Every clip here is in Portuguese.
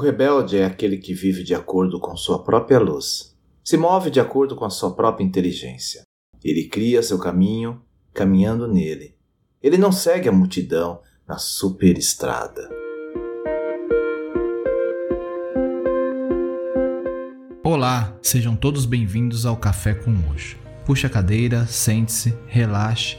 rebelde é aquele que vive de acordo com sua própria luz, se move de acordo com a sua própria inteligência. Ele cria seu caminho caminhando nele. Ele não segue a multidão na superestrada. Olá, sejam todos bem-vindos ao Café com Hoje. Puxe a cadeira, sente-se, relaxe,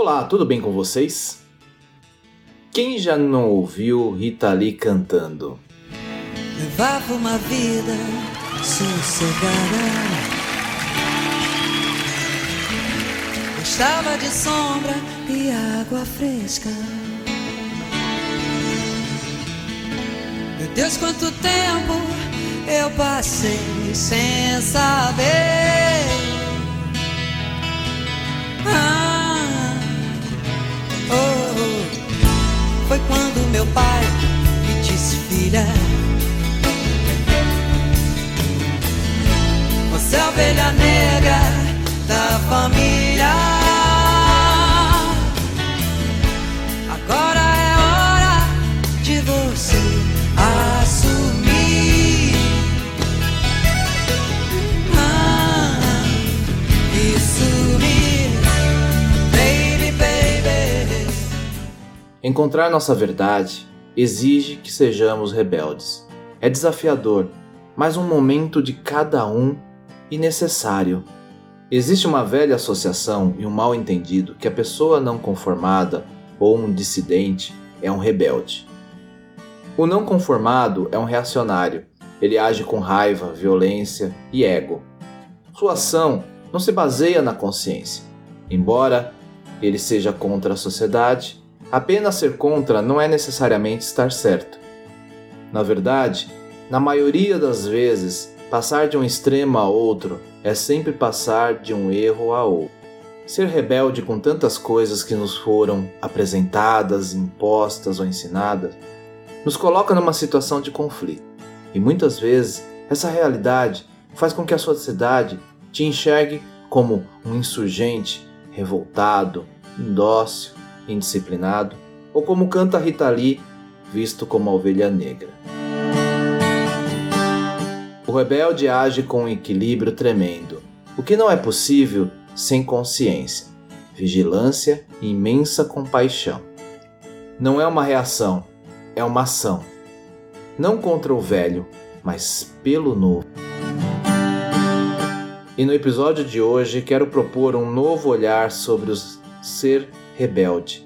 Olá, tudo bem com vocês? Quem já não ouviu Rita Lee cantando? Levava uma vida sossegada. Gostava de sombra e água fresca. Meu Deus, quanto tempo eu passei sem saber. Meu pai me disse, filha. Você é a ovelha negra da família. Encontrar nossa verdade exige que sejamos rebeldes. É desafiador, mas um momento de cada um e necessário. Existe uma velha associação e um mal entendido que a pessoa não conformada ou um dissidente é um rebelde. O não conformado é um reacionário. Ele age com raiva, violência e ego. Sua ação não se baseia na consciência. Embora ele seja contra a sociedade, apenas ser contra não é necessariamente estar certo. Na verdade, na maioria das vezes, passar de um extremo a outro é sempre passar de um erro a outro. Ser rebelde com tantas coisas que nos foram apresentadas, impostas ou ensinadas, nos coloca numa situação de conflito. E muitas vezes, essa realidade faz com que a sociedade te enxergue como um insurgente, revoltado, indócil, indisciplinado, ou como canta Rita Lee, visto como a ovelha negra. O rebelde age com um equilíbrio tremendo, o que não é possível sem consciência, vigilância e imensa compaixão. Não é uma reação, é uma ação. Não contra o velho, mas pelo novo. E no episódio de hoje quero propor um novo olhar sobre o ser rebelde.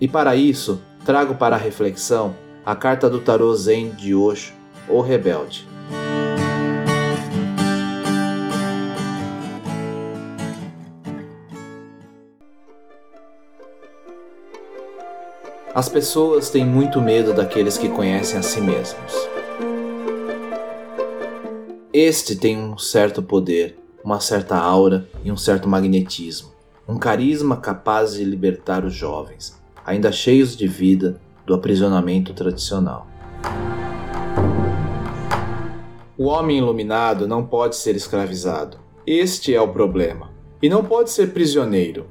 E para isso, trago para a reflexão a carta do tarô Zen de Osho, o rebelde. As pessoas têm muito medo daqueles que conhecem a si mesmos. Este tem um certo poder, uma certa aura e um certo magnetismo, um carisma capaz de libertar os jovens, ainda cheios de vida, do aprisionamento tradicional. O homem iluminado não pode ser escravizado. Este é o problema. E não pode ser prisioneiro.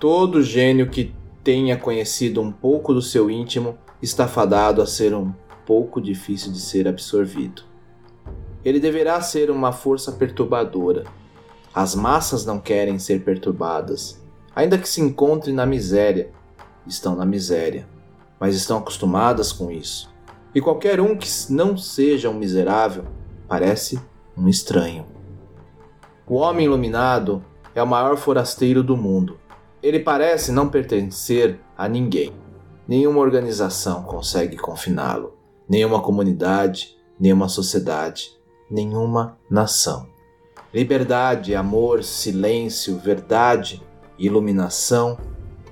Todo gênio que tenha conhecido um pouco do seu íntimo está fadado a ser um pouco difícil de ser absorvido. Ele deverá ser uma força perturbadora. As massas não querem ser perturbadas, ainda que se encontrem na miséria. Estão na miséria, mas estão acostumadas com isso. E qualquer um que não seja um miserável parece um estranho. O homem iluminado é o maior forasteiro do mundo. Ele parece não pertencer a ninguém. Nenhuma organização consegue confiná-lo, nenhuma comunidade, nenhuma sociedade, nenhuma nação. Liberdade, amor, silêncio, verdade, iluminação,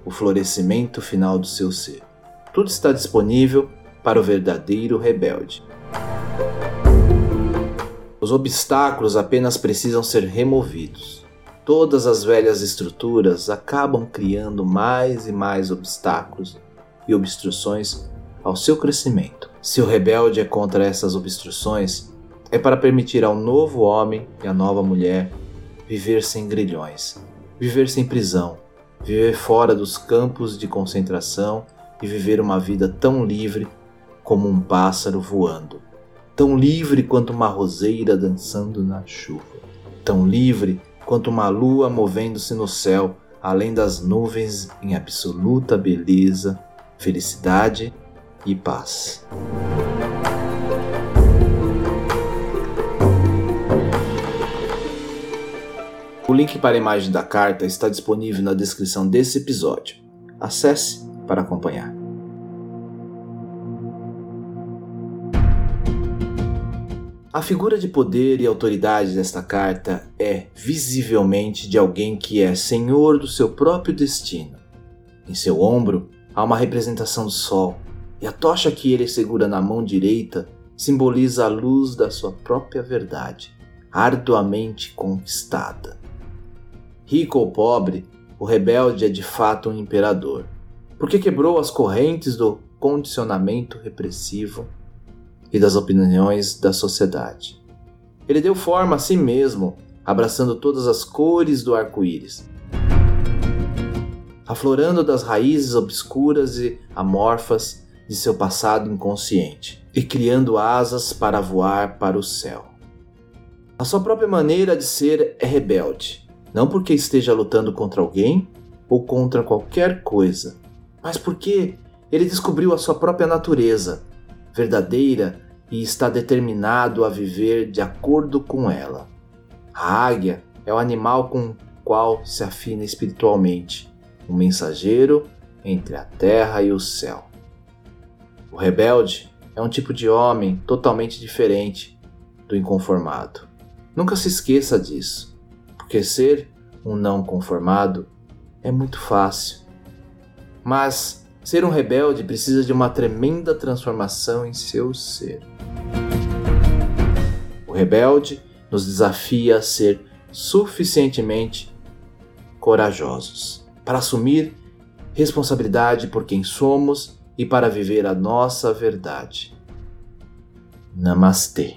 o florescimento final do seu ser. Tudo está disponível para o verdadeiro rebelde. Os obstáculos apenas precisam ser removidos. Todas as velhas estruturas acabam criando mais e mais obstáculos e obstruções ao seu crescimento. Se o rebelde é contra essas obstruções, é para permitir ao novo homem e à nova mulher viver sem grilhões, viver sem prisão, viver fora dos campos de concentração e viver uma vida tão livre como um pássaro voando, tão livre quanto uma roseira dançando na chuva, tão livre quanto uma lua movendo-se no céu, além das nuvens em absoluta beleza, felicidade e paz. Link para a imagem da carta está disponível na descrição desse episódio. Acesse para acompanhar. A figura de poder e autoridade desta carta é visivelmente de alguém que é senhor do seu próprio destino. Em seu ombro há uma representação do sol, e a tocha que ele segura na mão direita simboliza a luz da sua própria verdade, arduamente conquistada. Rico ou pobre, o rebelde é de fato um imperador, porque quebrou as correntes do condicionamento repressivo e das opiniões da sociedade. Ele deu forma a si mesmo, abraçando todas as cores do arco-íris, aflorando das raízes obscuras e amorfas de seu passado inconsciente e criando asas para voar para o céu. A sua própria maneira de ser é rebelde, não porque esteja lutando contra alguém ou contra qualquer coisa, mas porque ele descobriu a sua própria natureza, verdadeira e está determinado a viver de acordo com ela. A águia é o animal com o qual se afina espiritualmente, um mensageiro entre a terra e o céu. O rebelde é um tipo de homem totalmente diferente do inconformado. Nunca se esqueça disso, porque ser um não conformado é muito fácil. Mas Ser um rebelde precisa de uma tremenda transformação em seu ser. O rebelde nos desafia a ser suficientemente corajosos para assumir responsabilidade por quem somos e para viver a nossa verdade. Namastê.